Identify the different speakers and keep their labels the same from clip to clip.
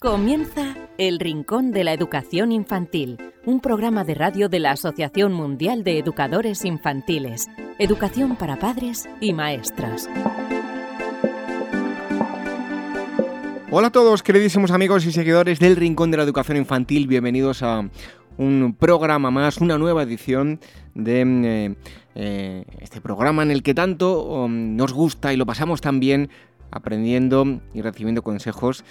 Speaker 1: Comienza El Rincón de la Educación Infantil, un programa de radio de la Asociación Mundial de Educadores Infantiles, Educación para Padres y Maestras.
Speaker 2: Hola a todos, queridísimos amigos y seguidores del Rincón de la Educación Infantil, bienvenidos a un programa más, una nueva edición de eh, eh, este programa en el que tanto um, nos gusta y lo pasamos tan bien aprendiendo y recibiendo consejos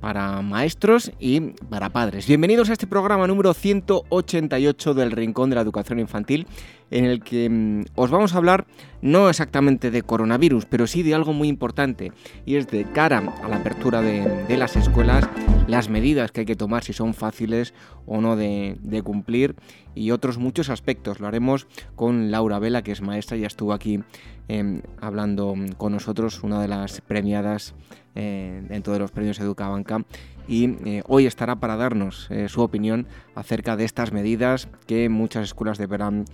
Speaker 2: para maestros y para padres. Bienvenidos a este programa número 188 del Rincón de la Educación Infantil, en el que mm, os vamos a hablar no exactamente de coronavirus, pero sí de algo muy importante, y es de cara a la apertura de, las escuelas, las medidas que hay que tomar, si son fáciles o no de, cumplir, y otros muchos aspectos. Lo haremos con Laura Vela, que es maestra, ya estuvo aquí em, hablando con nosotros, una de las premiadas eh, dentro de los premios Educabanca y eh, hoy estará para darnos eh, su opinión acerca de estas medidas que muchas escuelas deberán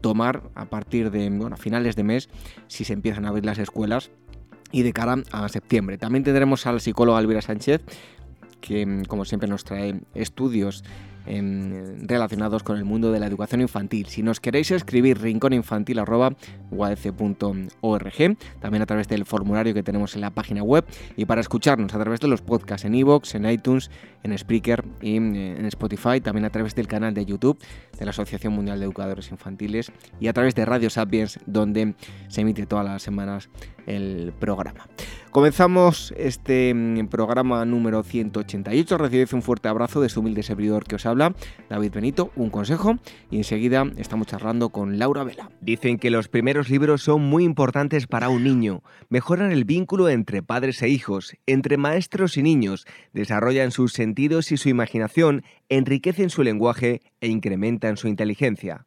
Speaker 2: tomar a partir de bueno, finales de mes si se empiezan a abrir las escuelas y de cara a septiembre. También tendremos al psicólogo Alvira Sánchez que como siempre nos trae estudios relacionados con el mundo de la educación infantil. Si nos queréis escribir rincóninfantil.org, también a través del formulario que tenemos en la página web y para escucharnos a través de los podcasts en iVoox, en iTunes, en Spreaker y eh, en Spotify, también a través del canal de YouTube de la Asociación Mundial de Educadores Infantiles y a través de Radio Sapiens, donde se emite todas las semanas el programa. Comenzamos este mm, programa número 188. Recibid un fuerte abrazo de su humilde servidor que os habla, David Benito, un consejo y enseguida estamos charlando con Laura Vela.
Speaker 3: Dicen que los primeros libros son muy importantes para un niño. Mejoran el vínculo entre padres e hijos, entre maestros y niños, desarrollan sus sentidos y su imaginación, enriquecen su lenguaje e incrementan su inteligencia.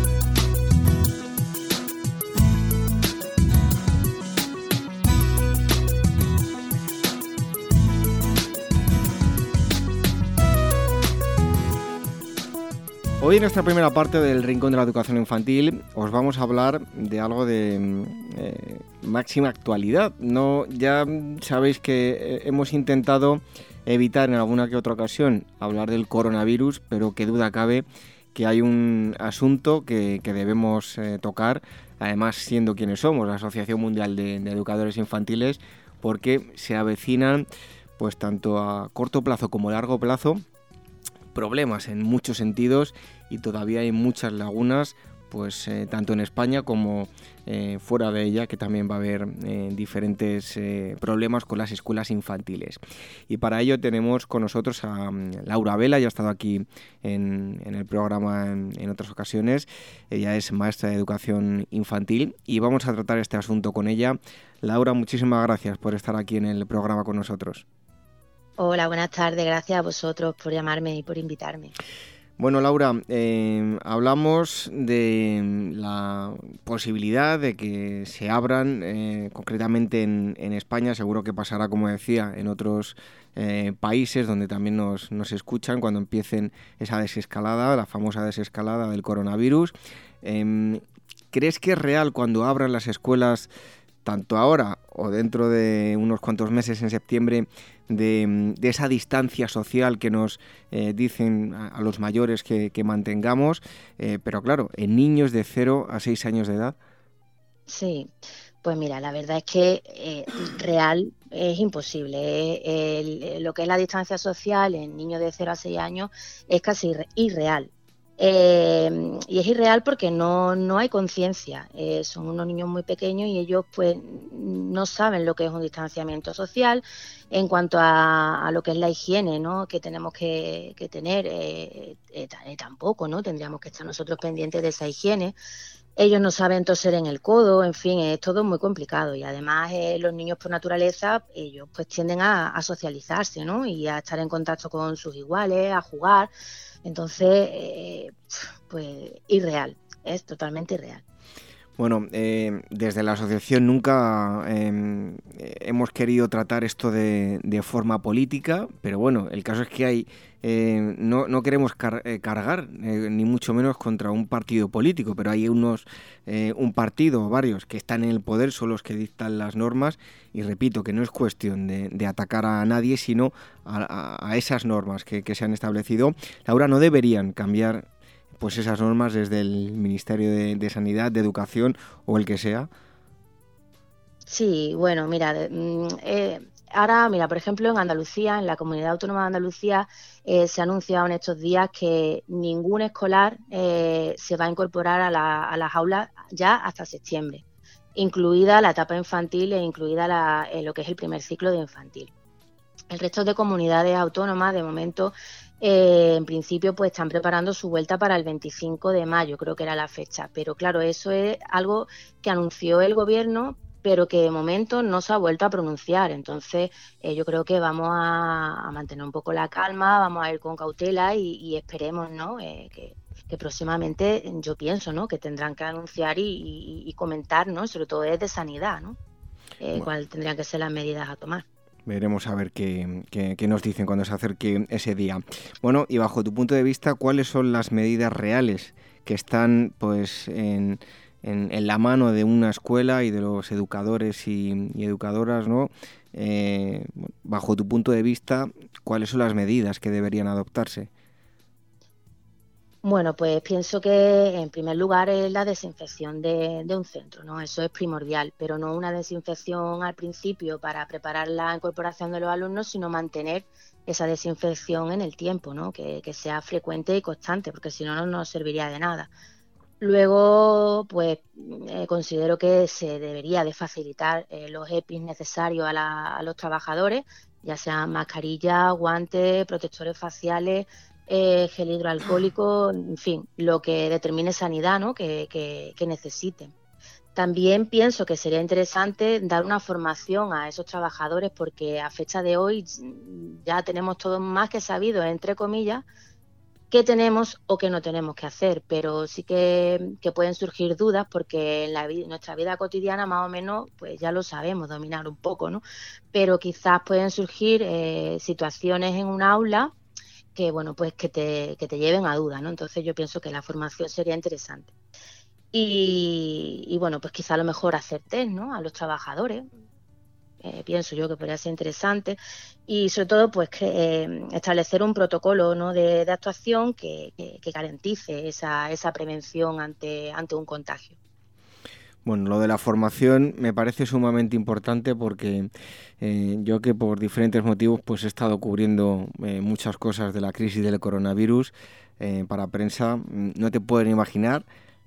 Speaker 2: Hoy en esta primera parte del Rincón de la Educación Infantil os vamos a hablar de algo de mm, eh, máxima actualidad. No, ya sabéis que eh, hemos intentado evitar en alguna que otra ocasión hablar del coronavirus, pero qué duda cabe que hay un asunto que, debemos eh, tocar, además siendo quienes somos, la Asociación Mundial de, de Educadores Infantiles, porque se avecinan pues tanto a corto plazo como a largo plazo problemas en muchos sentidos y todavía hay muchas lagunas pues eh, tanto en España como eh, fuera de ella, que también va a haber eh, diferentes problemas con las escuelas infantiles. Y para ello tenemos con nosotros a mm, Laura Vela, ya ha estado aquí en, el programa en, en, otras ocasiones, ella es maestra de educación infantil y vamos a tratar este asunto con ella. Laura, muchísimas gracias por estar aquí en el programa con nosotros.
Speaker 4: Hola, buenas tardes. Gracias a vosotros por llamarme y por invitarme.
Speaker 2: Bueno, Laura, eh, hablamos de la posibilidad de que se abran, eh, concretamente en, España, seguro que pasará, como decía, en otros eh, países donde también nos, nos, escuchan cuando empiecen esa desescalada, la famosa desescalada del coronavirus. Em, ¿Crees que es real cuando abran las escuelas, tanto ahora o dentro de unos cuantos meses en septiembre, de, esa distancia social que nos eh, dicen a, los mayores que, mantengamos, eh, pero claro, en niños de 0 a 6 años de edad.
Speaker 4: Sí, pues mira, la verdad es que eh, real es imposible. lo que es la distancia social en niños de 0 a 6 años es casi irreal. Eh, y es irreal porque no, no hay conciencia. Eh, son unos niños muy pequeños y ellos pues no saben lo que es un distanciamiento social en cuanto a, lo que es la higiene ¿no? que tenemos que, tener. Eh, tampoco, ¿no? Tendríamos que estar nosotros pendientes de esa higiene. Ellos no saben toser en el codo, en fin, es todo muy complicado y además los niños por naturaleza, ellos pues tienden a, a socializarse, ¿no? Y a estar en contacto con sus iguales, a jugar. Entonces, eh, pues irreal, es totalmente irreal.
Speaker 2: Bueno, eh, desde la asociación nunca em, hemos querido tratar esto de, forma política, pero bueno, el caso es que hay eh, no, no, queremos cargar ni mucho menos contra un partido político, pero hay unos un partido varios que están en el poder, son los que dictan las normas y repito que no es cuestión de, atacar a nadie, sino a, esas normas que, que se han establecido. Laura, no deberían cambiar pues esas normas desde el Ministerio de, Sanidad, de Educación o el que sea?
Speaker 4: Sí, bueno, mira, mm, eh, ahora, mira, por ejemplo, en Andalucía, en la Comunidad Autónoma de Andalucía, eh, se ha anunciado en estos días que ningún escolar eh, se va a incorporar a, las aulas ya hasta septiembre, incluida la etapa infantil e incluida lo que es el primer ciclo de infantil. El resto de comunidades autónomas, de momento, eh, en principio pues están preparando su vuelta para el 25 de mayo, creo que era la fecha. Pero claro, eso es algo que anunció el gobierno, pero que de momento no se ha vuelto a pronunciar. Entonces, eh, yo creo que vamos a, mantener un poco la calma, vamos a ir con cautela y, esperemos, ¿no? Eh, que, próximamente, yo pienso, ¿no? Que tendrán que anunciar y, comentar, ¿no? Sobre todo desde sanidad, ¿no? cuáles tendrían que ser las medidas a tomar.
Speaker 2: Veremos a ver qué, nos dicen cuando se acerque ese día. Bueno, y bajo tu punto de vista, ¿cuáles son las medidas reales que están pues en, la mano de una escuela y de los educadores y, educadoras, ¿no? Eh, bajo tu punto de vista, ¿cuáles son las medidas que deberían adoptarse?
Speaker 4: Bueno, pues pienso que en primer lugar es la desinfección de, un centro, ¿no? Eso es primordial, pero no una desinfección al principio para preparar la incorporación de los alumnos, sino mantener esa desinfección en el tiempo, ¿no? Que, sea frecuente y constante, porque si no, no nos serviría de nada. Luego, pues eh, considero que se debería de facilitar eh, los EPIs necesarios a, a los trabajadores, ya sean mascarillas, guantes, protectores faciales, eh, gel hidroalcohólico, en fin, lo que determine sanidad ¿no? que, que, necesiten. También pienso que sería interesante dar una formación a esos trabajadores porque a fecha de hoy ya tenemos todo más que sabido, entre comillas, qué tenemos o qué no tenemos que hacer, pero sí que, pueden surgir dudas porque en, la, nuestra vida cotidiana más o menos pues ya lo sabemos dominar un poco, ¿no? Pero quizás pueden surgir eh, situaciones en un aula que bueno pues que te, que te lleven a duda, ¿no? Entonces yo pienso que la formación sería interesante. Y, bueno, pues quizá a lo mejor hacer ¿no? A los trabajadores, eh, pienso yo que podría ser interesante y sobre todo pues que, eh, establecer un protocolo ¿no? de, actuación que, que, garantice esa, esa prevención ante, ante un contagio.
Speaker 2: Bueno, lo de la formación me parece sumamente importante porque eh, yo que por diferentes motivos pues he estado cubriendo eh, muchas cosas de la crisis del coronavirus eh, para prensa, mm, no te pueden imaginar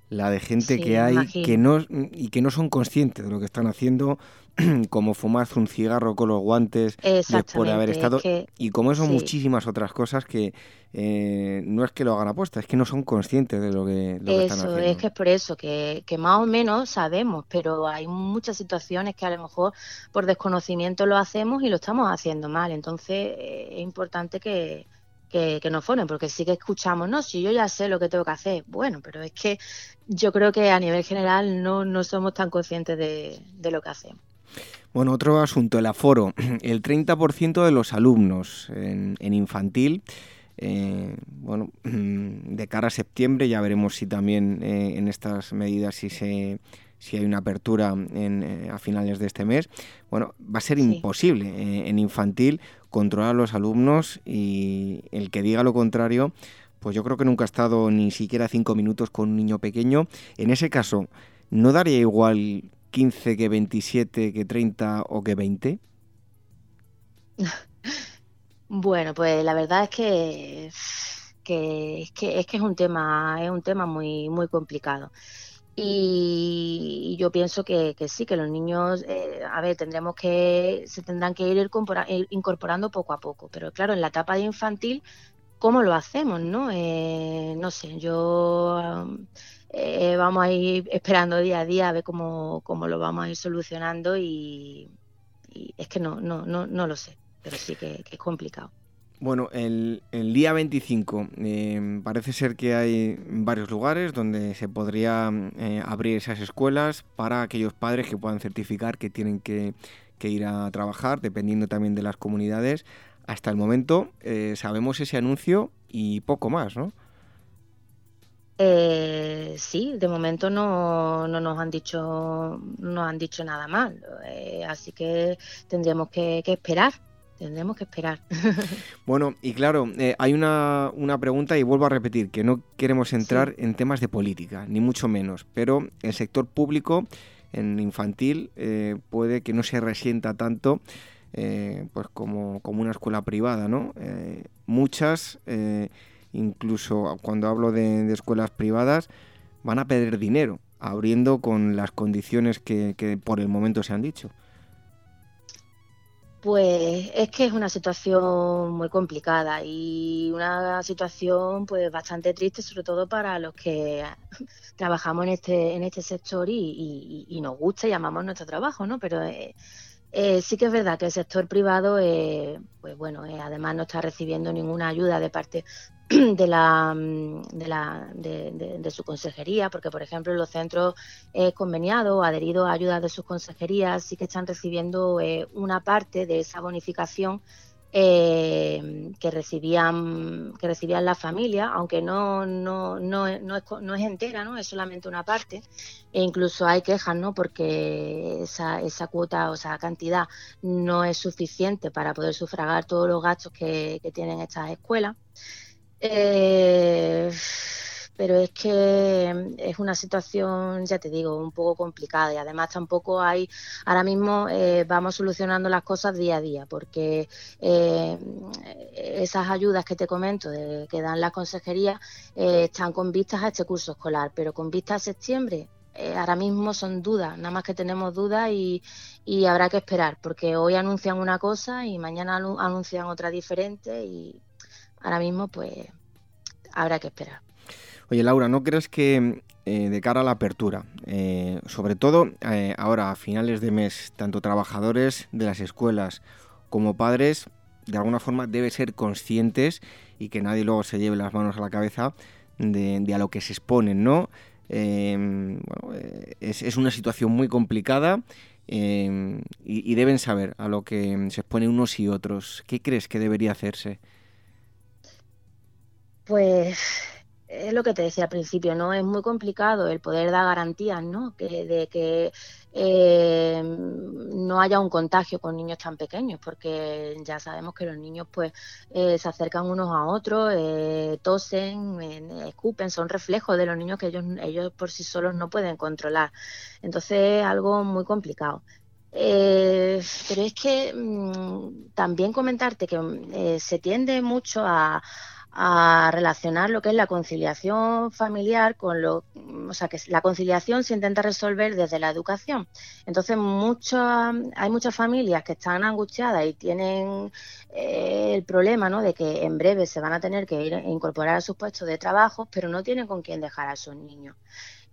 Speaker 2: la de gente que hay que no y que no son conscientes de lo que están haciendo como fumarse un cigarro con los guantes después de haber estado y como eso muchísimas otras cosas que eh, no es que lo hagan apuesta, es que no son conscientes de lo que, lo
Speaker 4: que
Speaker 2: están haciendo.
Speaker 4: es que es por eso que, que, más o menos sabemos, pero hay muchas situaciones que a lo mejor por desconocimiento lo hacemos y lo estamos haciendo mal, entonces eh, es importante que, que, que, nos ponen, porque sí que escuchamos, no, si yo ya sé lo que tengo que hacer, bueno, pero es que yo creo que a nivel general no, no somos tan conscientes de, de lo que hacemos.
Speaker 2: Bueno, otro asunto, el aforo. El 30% de los alumnos en, infantil, eh, bueno, de cara a septiembre ya veremos si también eh, en estas medidas si se si hay una apertura en, eh, a finales de este mes, bueno, va a ser imposible en infantil controlar a los alumnos y el que diga lo contrario, pues yo creo que nunca ha estado ni siquiera cinco minutos con un niño pequeño. En ese caso, ¿no daría igual 15 que 27 que 30 o que 20?
Speaker 4: Bueno, pues la verdad es que, que, es que es que es un tema es un tema muy muy complicado. Y, yo pienso que, sí, que los niños, eh, a ver, tendremos que, se tendrán que ir incorporando poco a poco. Pero claro, en la etapa de infantil, ¿cómo lo hacemos? No, eh, no sé, yo eh, vamos a ir esperando día a día a ver cómo, cómo lo vamos a ir solucionando y, es que no, no, no, no lo sé, pero sí que, es complicado.
Speaker 2: Bueno, el, el día 25 eh, parece ser que hay varios lugares donde se podría eh, abrir esas escuelas para aquellos padres que puedan certificar que tienen que, que ir a trabajar, dependiendo también de las comunidades. Hasta el momento sabemos ese anuncio y poco más, ¿no?
Speaker 4: Eh, sí, de momento no, no, nos han dicho no han dicho nada mal, eh, así que tendremos que, esperar. Tendremos que esperar.
Speaker 2: Bueno, y claro, eh, hay una, una, pregunta y vuelvo a repetir que no queremos entrar en temas de política, ni mucho menos, pero el sector público en infantil eh, puede que no se resienta tanto pues como, como, una escuela privada, ¿no? muchas incluso cuando hablo de, escuelas privadas, van a perder dinero, abriendo con las condiciones que, por el momento se han dicho.
Speaker 4: Pues es que es una situación muy complicada y una situación pues bastante triste, sobre todo para los que trabajamos en este en este sector y, nos gusta y amamos nuestro trabajo, ¿no? Pero eh, eh, sí que es verdad que el sector privado, eh, pues bueno, además no está recibiendo ninguna ayuda de parte de la, mm, de, la de, su consejería, porque por ejemplo los centros eh, conveniados o adheridos a ayudas de sus consejerías sí que están recibiendo eh, una parte de esa bonificación eh, que recibían que recibían las familias, aunque no, no, no, no, es, no es entera, ¿no? es solamente una parte, e incluso hay quejas, ¿no? porque esa, esa cuota o esa cantidad no es suficiente para poder sufragar todos los gastos que, que tienen estas escuelas. Eh, pero es que es una situación, ya te digo, un poco complicada y además tampoco hay, ahora mismo eh, vamos solucionando las cosas día a día porque eh, esas ayudas que te comento de, que dan las consejerías están con vistas a este curso escolar, pero con vistas a septiembre ahora mismo son dudas, nada más que tenemos dudas y, y, habrá que esperar, porque hoy anuncian una cosa y mañana anuncian otra diferente y ahora mismo pues habrá que esperar.
Speaker 2: Oye Laura, ¿no crees que eh, de cara a la apertura, eh, sobre todo eh, ahora a finales de mes, tanto trabajadores de las escuelas como padres, de alguna forma deben ser conscientes y que nadie luego se lleve las manos a la cabeza de, a lo que se exponen, ¿no? es, una situación muy complicada y, y, deben saber a lo que se exponen unos y otros. ¿Qué crees que debería hacerse?
Speaker 4: Pues es lo que te decía al principio, ¿no? Es muy complicado el poder dar garantías, ¿no? Que, de que eh, no haya un contagio con niños tan pequeños, porque ya sabemos que los niños pues eh, se acercan unos a otros, eh, tosen, escupen, son reflejos de los niños que ellos, ellos por sí solos no pueden controlar. Entonces es algo muy complicado. pero es que mm, también comentarte que se tiende mucho a, a relacionar lo que es la conciliación familiar con lo, o sea, que la conciliación se intenta resolver desde la educación. Entonces, hay muchas familias que están angustiadas y tienen eh, el problema ¿no? de que en breve se van a tener que ir incorporar a sus puestos de trabajo, pero no tienen con quién dejar a esos niños.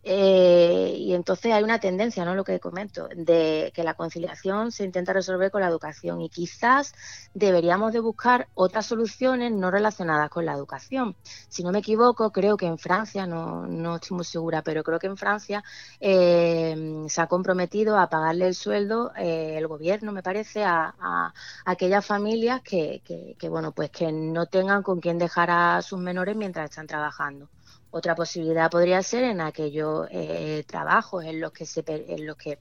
Speaker 4: Eh, y entonces hay una tendencia, ¿no? Lo que comento, de que la conciliación se intenta resolver con la educación y quizás deberíamos de buscar otras soluciones no relacionadas con la educación. Si no me equivoco, creo que en Francia, no, no estoy muy segura, pero creo que en Francia eh, se ha comprometido a pagarle el sueldo eh, el gobierno, me parece, a, a, aquellas familias que, que, que, bueno, pues que no tengan con quién dejar a sus menores mientras están trabajando. Otra posibilidad podría ser en aquellos eh, trabajos en los que se en los que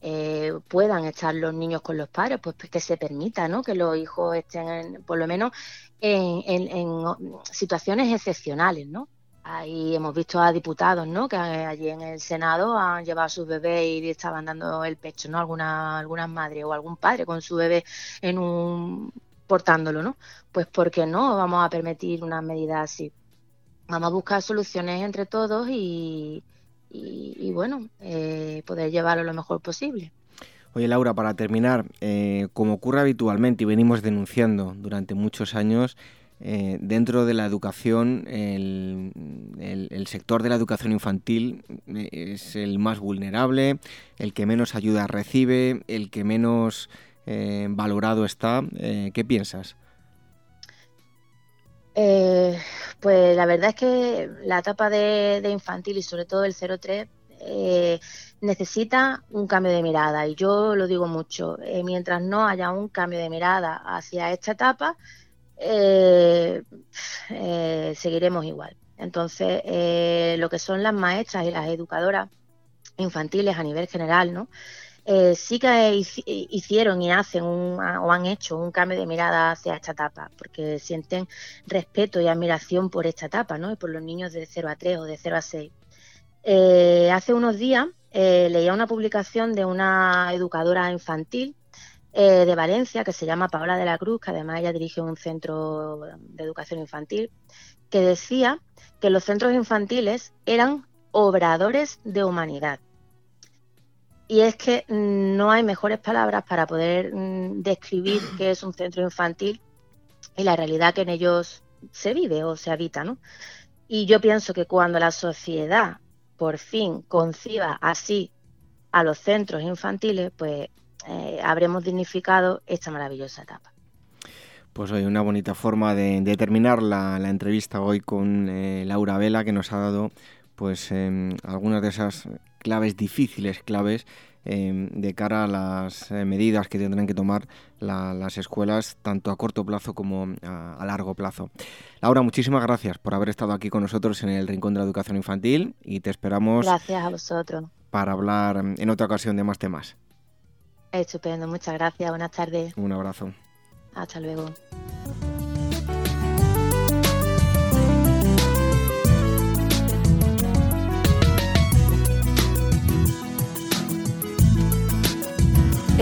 Speaker 4: eh, puedan estar los niños con los padres, pues, que se permita, ¿no? Que los hijos estén, por lo menos, en, situaciones excepcionales, ¿no? Ahí hemos visto a diputados, ¿no? Que allí en el Senado han llevado a sus bebés y estaban dando el pecho, ¿no? Algunas algunas madres o algún padre con su bebé en un portándolo, ¿no? Pues porque no vamos a permitir una medida así vamos a buscar soluciones entre todos y, bueno, eh, poder llevarlo lo mejor posible.
Speaker 2: Oye Laura, para terminar, eh, como ocurre habitualmente y venimos denunciando durante muchos años, eh, dentro de la educación, el, sector de la educación infantil es el más vulnerable, el que menos ayuda recibe, el que menos valorado está. ¿Qué piensas?
Speaker 4: Eh, pues la verdad es que la etapa de, infantil y sobre todo el 03 eh, necesita un cambio de mirada y yo lo digo mucho, eh, mientras no haya un cambio de mirada hacia esta etapa, seguiremos igual. Entonces, lo que son las maestras y las educadoras infantiles a nivel general, ¿no? Eh, sí que hicieron y hacen o han hecho un cambio de mirada hacia esta etapa, porque sienten respeto y admiración por esta etapa, ¿no? Y por los niños de 0 a 3 o de 0 a 6. Eh, hace unos días eh, leía una publicación de una educadora infantil de Valencia que se llama Paola de la Cruz, que además ella dirige un centro de educación infantil, que decía que los centros infantiles eran obradores de humanidad. Y es que no hay mejores palabras para poder mm, describir qué es un centro infantil y la realidad que en ellos se vive o se habita, ¿no? Y yo pienso que cuando la sociedad por fin conciba así a los centros infantiles, pues eh, habremos dignificado esta maravillosa etapa.
Speaker 2: Pues hoy una bonita forma de, terminar la, entrevista hoy con eh, Laura Vela, que nos ha dado pues em, algunas de esas claves difíciles, claves em, de cara a las eh, medidas que tendrán que tomar las escuelas, tanto a corto plazo como a, largo plazo. Laura, muchísimas gracias por haber estado aquí con nosotros en el Rincón de la Educación Infantil y te esperamos.
Speaker 4: Gracias a vosotros.
Speaker 2: Para hablar en otra ocasión de más temas.
Speaker 4: Estupendo, muchas gracias. Buenas tardes.
Speaker 2: Un abrazo.
Speaker 4: Hasta luego.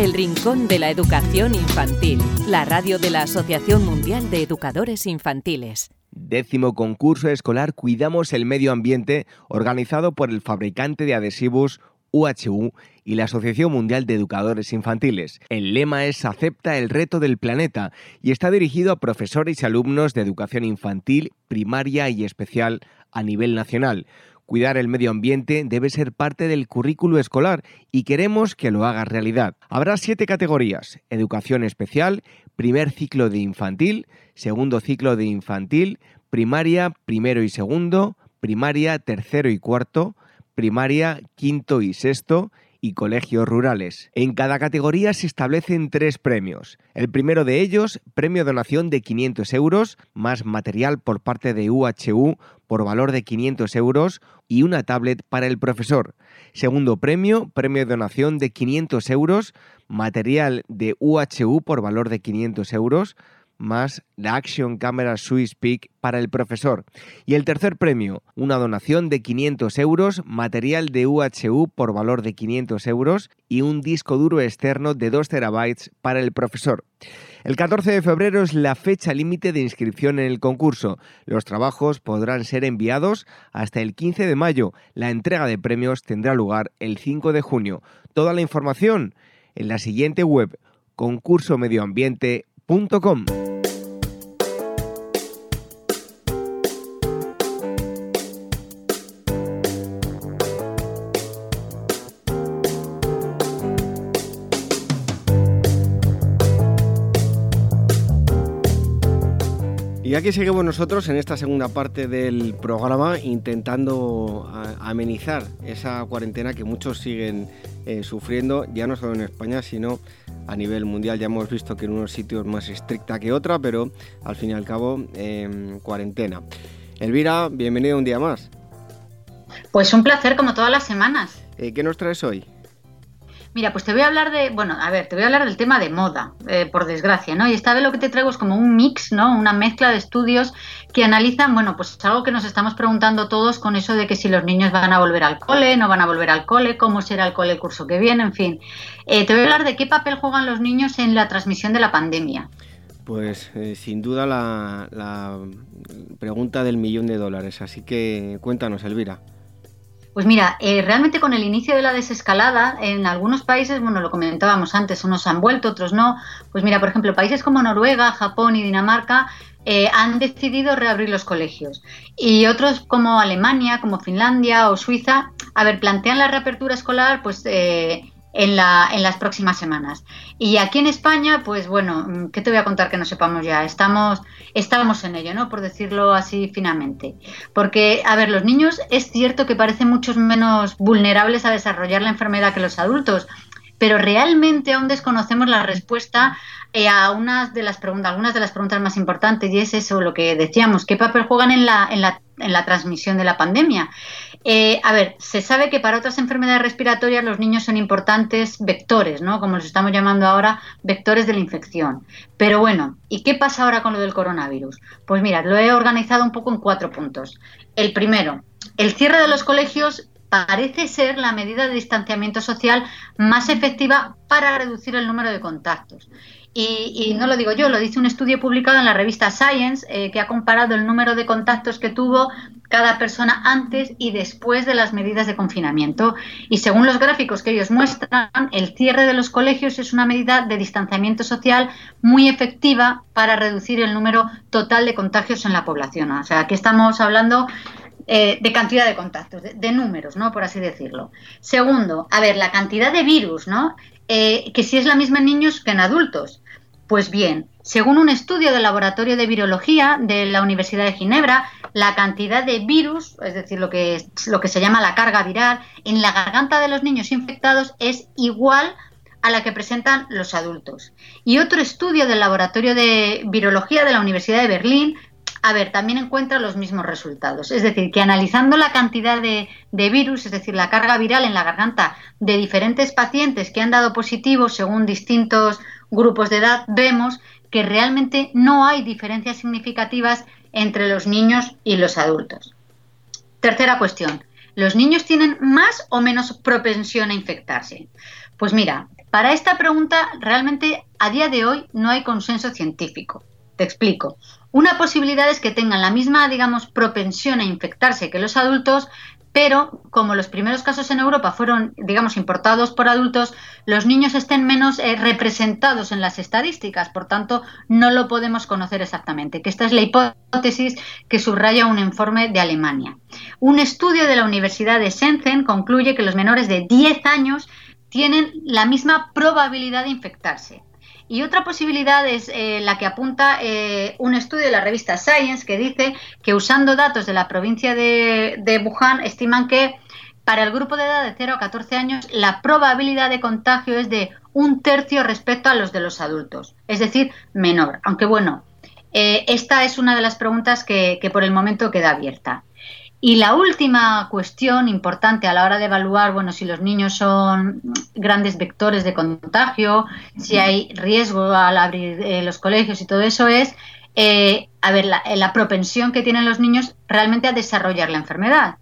Speaker 1: El Rincón de la Educación Infantil, la radio de la Asociación Mundial de Educadores Infantiles.
Speaker 3: Décimo concurso escolar Cuidamos el Medio Ambiente, organizado por el fabricante de adhesivos UHU y la Asociación Mundial de Educadores Infantiles. El lema es Acepta el reto del planeta y está dirigido a profesores y alumnos de educación infantil, primaria y especial a nivel nacional. Cuidar el medio ambiente debe ser parte del currículo escolar y queremos que lo haga realidad. Habrá siete categorías. Educación especial, primer ciclo de infantil, segundo ciclo de infantil, primaria, primero y segundo, primaria, tercero y cuarto, primaria, quinto y sexto, y colegios rurales. En cada categoría se establecen tres premios. El primero de ellos, premio donación de 500 euros, más material por parte de UHU por valor de 500 euros y una tablet para el profesor. Segundo premio, premio donación de 500 euros, material de UHU por valor de 500 euros, más la Action Camera Swiss Peak para el profesor. Y el tercer premio, una donación de 500 euros, material de UHU por valor de 500 euros y un disco duro externo de 2 terabytes para el profesor. El 14 de febrero es la fecha límite de inscripción en el concurso. Los trabajos podrán ser enviados hasta el 15 de mayo. La entrega de premios tendrá lugar el 5 de junio. Toda la información en la siguiente web
Speaker 2: Y aquí seguimos nosotros en esta segunda parte del programa intentando amenizar esa cuarentena que muchos siguen eh, sufriendo, ya no solo en España, sino a nivel mundial. Ya hemos visto que en unos sitios más estricta que otra, pero al fin y al cabo, eh, cuarentena. Elvira, bienvenido un día más.
Speaker 5: Pues un placer como todas las semanas.
Speaker 2: Eh, ¿Qué nos traes hoy?
Speaker 5: Mira, pues te voy a hablar de, bueno, a ver, te voy a hablar del tema de moda, eh, por desgracia, ¿no? Y esta vez lo que te traigo es como un mix, ¿no? Una mezcla de estudios que analizan, bueno, pues algo que nos estamos preguntando todos con eso de que si los niños van a volver al cole, no van a volver al cole, cómo será el cole el curso que viene, en fin. Eh, te voy a hablar de qué papel juegan los niños en la transmisión de la pandemia.
Speaker 2: Pues eh, sin duda la, la pregunta del millón de dólares, así que cuéntanos, Elvira.
Speaker 5: Pues mira, eh, realmente con el inicio de la desescalada, en algunos países, bueno, lo comentábamos antes, unos han vuelto, otros no. Pues mira, por ejemplo, países como Noruega, Japón y Dinamarca eh, han decidido reabrir los colegios. Y otros como Alemania, como Finlandia o Suiza, a ver, plantean la reapertura escolar, pues eh, en, la, en las próximas semanas. Y aquí en España, pues bueno, mm, ¿qué te voy a contar que no sepamos ya? Estamos, estamos en ello, ¿no? Por decirlo así finamente. Porque, a ver, los niños es cierto que parecen muchos menos vulnerables a desarrollar la enfermedad que los adultos, pero realmente aún desconocemos la respuesta eh, a unas de las preguntas, algunas de las preguntas más importantes, y es eso, lo que decíamos, ¿qué papel juegan en la, en la, en la transmisión de la pandemia? Eh, a ver, se sabe que para otras enfermedades respiratorias los niños son importantes vectores, ¿no? Como los estamos llamando ahora, vectores de la infección. Pero bueno, ¿y qué pasa ahora con lo del coronavirus? Pues mira, lo he organizado un poco en cuatro puntos. El primero, el cierre de los colegios parece ser la medida de distanciamiento social más efectiva para reducir el número de contactos. Y, no lo digo yo, lo dice un estudio publicado en la revista Science eh, que ha comparado el número de contactos que tuvo cada persona antes y después de las medidas de confinamiento. Y según los gráficos que ellos muestran, el cierre de los colegios es una medida de distanciamiento social muy efectiva para reducir el número total de contagios en la población. O sea, aquí estamos hablando eh, de cantidad de contactos, de, números, ¿no? Por así decirlo. Segundo, a ver, la cantidad de virus, ¿no? Eh, que si es la misma en niños que en adultos. Pues bien, según un estudio del Laboratorio de Virología de la Universidad de Ginebra, la cantidad de virus, es decir, lo que, lo que se llama la carga viral, en la garganta de los niños infectados es igual a la que presentan los adultos. Y otro estudio del Laboratorio de Virología de la Universidad de Berlín a ver, también encuentra los mismos resultados. Es decir, que analizando la cantidad de, virus, es decir, la carga viral en la garganta de diferentes pacientes que han dado positivo según distintos grupos de edad, vemos que realmente no hay diferencias significativas entre los niños y los adultos. Tercera cuestión. ¿Los niños tienen más o menos propensión a infectarse? Pues mira, para esta pregunta realmente a día de hoy no hay consenso científico. Te explico. Una posibilidad es que tengan la misma, digamos, propensión a infectarse que los adultos, pero como los primeros casos en Europa fueron, digamos, importados por adultos, los niños estén menos eh, representados en las estadísticas, por tanto, no lo podemos conocer exactamente, que esta es la hipótesis que subraya un informe de Alemania. Un estudio de la Universidad de Shenzhen concluye que los menores de 10 años tienen la misma probabilidad de infectarse. Y otra posibilidad es eh, la que apunta eh, un estudio de la revista Science que dice que usando datos de la provincia de, Wuhan estiman que para el grupo de edad de 0 a 14 años la probabilidad de contagio es de un tercio respecto a los de los adultos, es decir, menor. Aunque bueno, eh, esta es una de las preguntas que por el momento queda abierta. Y la última cuestión importante a la hora de evaluar, bueno, si los niños son grandes vectores de contagio, si hay riesgo al abrir eh, los colegios y todo eso es, eh, a ver, la, la propensión que tienen los niños realmente a desarrollar la enfermedad.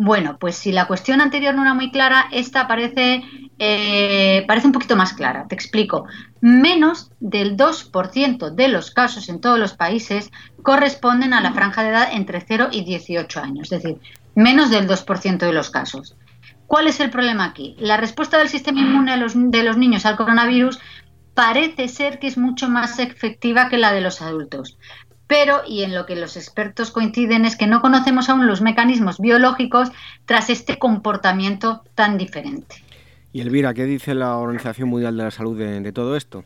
Speaker 5: Bueno, pues si la cuestión anterior no era muy clara, esta parece, eh, parece un poquito más clara. Te explico. Menos del 2% de los casos en todos los países corresponden a la franja de edad entre 0 y 18 años, es decir, menos del 2% de los casos. ¿Cuál es el problema aquí? La respuesta del sistema inmune de los niños al coronavirus parece ser que es mucho más efectiva que la de los adultos pero y en lo que los expertos coinciden es que no conocemos aún los mecanismos biológicos tras este comportamiento tan diferente.
Speaker 2: Y Elvira, ¿qué dice la Organización Mundial de la Salud de, todo esto?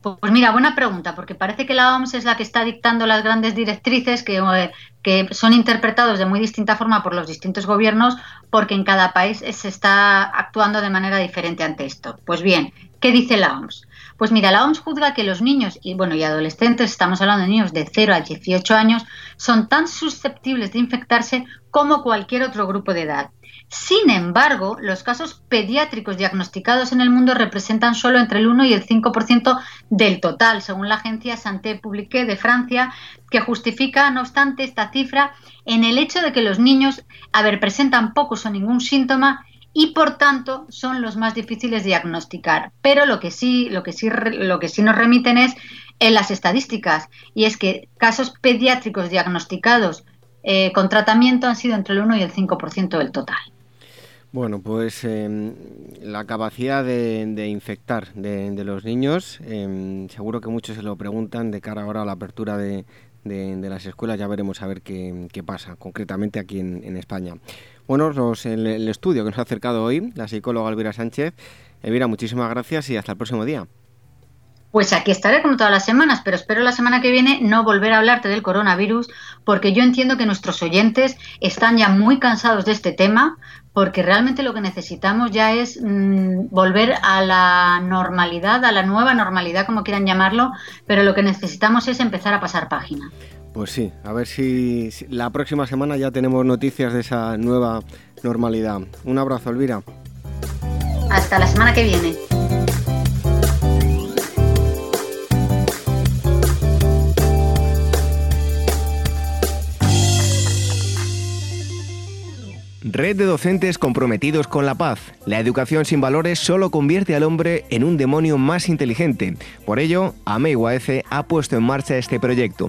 Speaker 5: Pues mira, buena pregunta, porque parece que la OMS es la que está dictando las grandes directrices que, eh, que, son interpretados de muy distinta forma por los distintos gobiernos, porque en cada país se está actuando de manera diferente ante esto. Pues bien, ¿qué dice la OMS? Pues mira, la OMS juzga que los niños y bueno, y adolescentes, estamos hablando de niños de 0 a 18 años, son tan susceptibles de infectarse como cualquier otro grupo de edad. Sin embargo, los casos pediátricos diagnosticados en el mundo representan solo entre el 1 y el 5% del total, según la agencia Santé Publique de Francia, que justifica, no obstante, esta cifra en el hecho de que los niños, a ver, presentan pocos o ningún síntoma y por tanto son los más difíciles de diagnosticar. Pero lo que sí, lo que sí, lo que sí nos remiten es en las estadísticas y es que casos pediátricos diagnosticados eh, con tratamiento han sido entre el 1 y el 5% del total.
Speaker 2: Bueno, pues em, la capacidad de, infectar de, los niños, em, seguro que muchos se lo preguntan de cara ahora a la apertura de, las escuelas, ya veremos a ver qué, pasa concretamente aquí en España. Bueno, el, estudio que nos ha acercado hoy la psicóloga Elvira Sánchez. Elvira, muchísimas gracias y hasta el próximo día.
Speaker 5: Pues aquí estaré como todas las semanas, pero espero la semana que viene no volver a hablarte del coronavirus, porque yo entiendo que nuestros oyentes están ya muy cansados de este tema, porque realmente lo que necesitamos ya es mm, volver a la normalidad, a la nueva normalidad, como quieran llamarlo, pero lo que necesitamos es empezar a pasar página.
Speaker 2: Pues sí, a ver si, la próxima semana ya tenemos noticias de esa nueva normalidad. Un abrazo, Elvira.
Speaker 5: Hasta la semana que viene.
Speaker 3: Red de docentes comprometidos con la paz. La educación sin valores solo convierte al hombre en un demonio más inteligente. Por ello, AMEIUAF ha puesto en marcha este proyecto.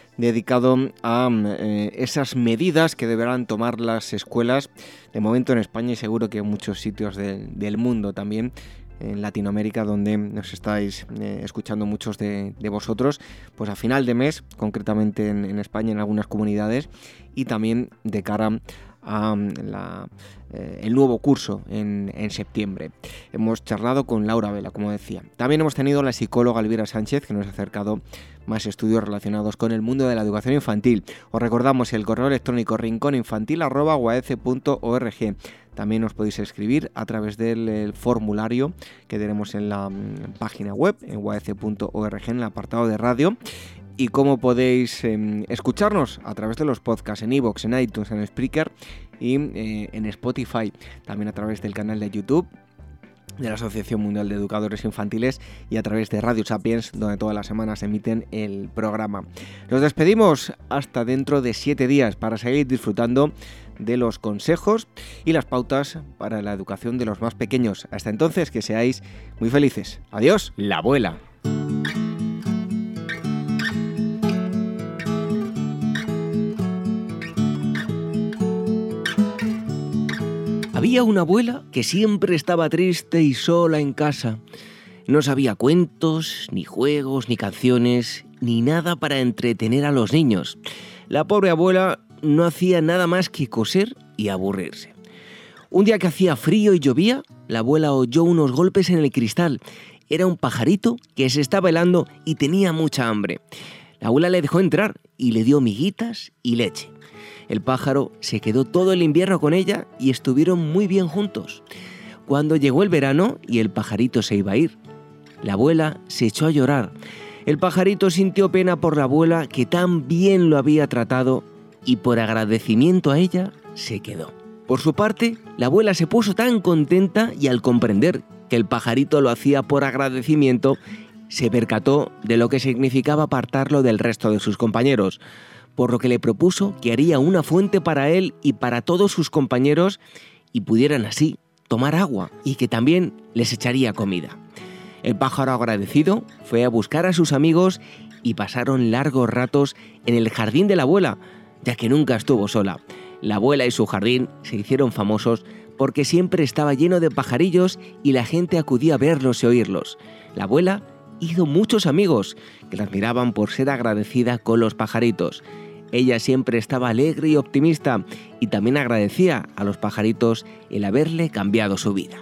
Speaker 2: dedicado a mm, eh, esas medidas que deberán tomar las escuelas, de momento en España y seguro que en muchos sitios del mundo también, en Latinoamérica, donde nos estáis eh, escuchando muchos de, vosotros, pues a final de mes, concretamente en, en España, en algunas comunidades, y también de cara a mm, la eh, el nuevo curso en, septiembre. Hemos charlado con Laura Vela, como decía. También hemos tenido la psicóloga Elvira Sánchez, que nos ha acercado más estudios relacionados con el mundo de la educación infantil. Os recordamos el correo electrónico rincóninfantil.org. También os podéis escribir a través del formulario que tenemos en la mm, página web, en uac.org, en el apartado de radio y cómo podéis em, escucharnos a través de los podcasts en iVoox, en iTunes, en Spreaker y eh, en Spotify, también a través del canal de YouTube de la Asociación Mundial de Educadores Infantiles y a través de Radio Sapiens, donde todas las semanas emiten el programa. Nos despedimos hasta dentro de siete días para seguir disfrutando de los consejos y las pautas para la educación de los más pequeños. Hasta entonces, que seáis muy felices. Adiós, la abuela.
Speaker 3: Había una abuela que siempre estaba triste y sola en casa. No sabía cuentos, ni juegos, ni canciones, ni nada para entretener a los niños. La pobre abuela no hacía nada más que coser y aburrirse. Un día que hacía frío y llovía, la abuela oyó unos golpes en el cristal. Era un pajarito que se estaba helando y tenía mucha hambre. La abuela le dejó entrar y le dio miguitas y leche. El pájaro se quedó todo el invierno con ella y estuvieron muy bien juntos. Cuando llegó el verano y el pajarito se iba a ir, la abuela se echó a llorar. El pajarito sintió pena por la abuela que tan bien lo había tratado y por agradecimiento a ella se quedó. Por su parte, la abuela se puso tan contenta y al comprender que el pajarito lo hacía por agradecimiento, se percató de lo que significaba apartarlo del resto de sus compañeros por lo que le propuso que haría una fuente para él y para todos sus compañeros y pudieran así tomar agua y que también les echaría comida. El pájaro agradecido fue a buscar a sus amigos y pasaron largos ratos en el jardín de la abuela, ya que nunca estuvo sola. La abuela y su jardín se hicieron famosos porque siempre estaba lleno de pajarillos y la gente acudía a verlos y oírlos. La abuela hizo muchos amigos que la admiraban por ser agradecida con los pajaritos. Ella siempre estaba alegre y optimista y también agradecía a los pajaritos el haberle cambiado su vida.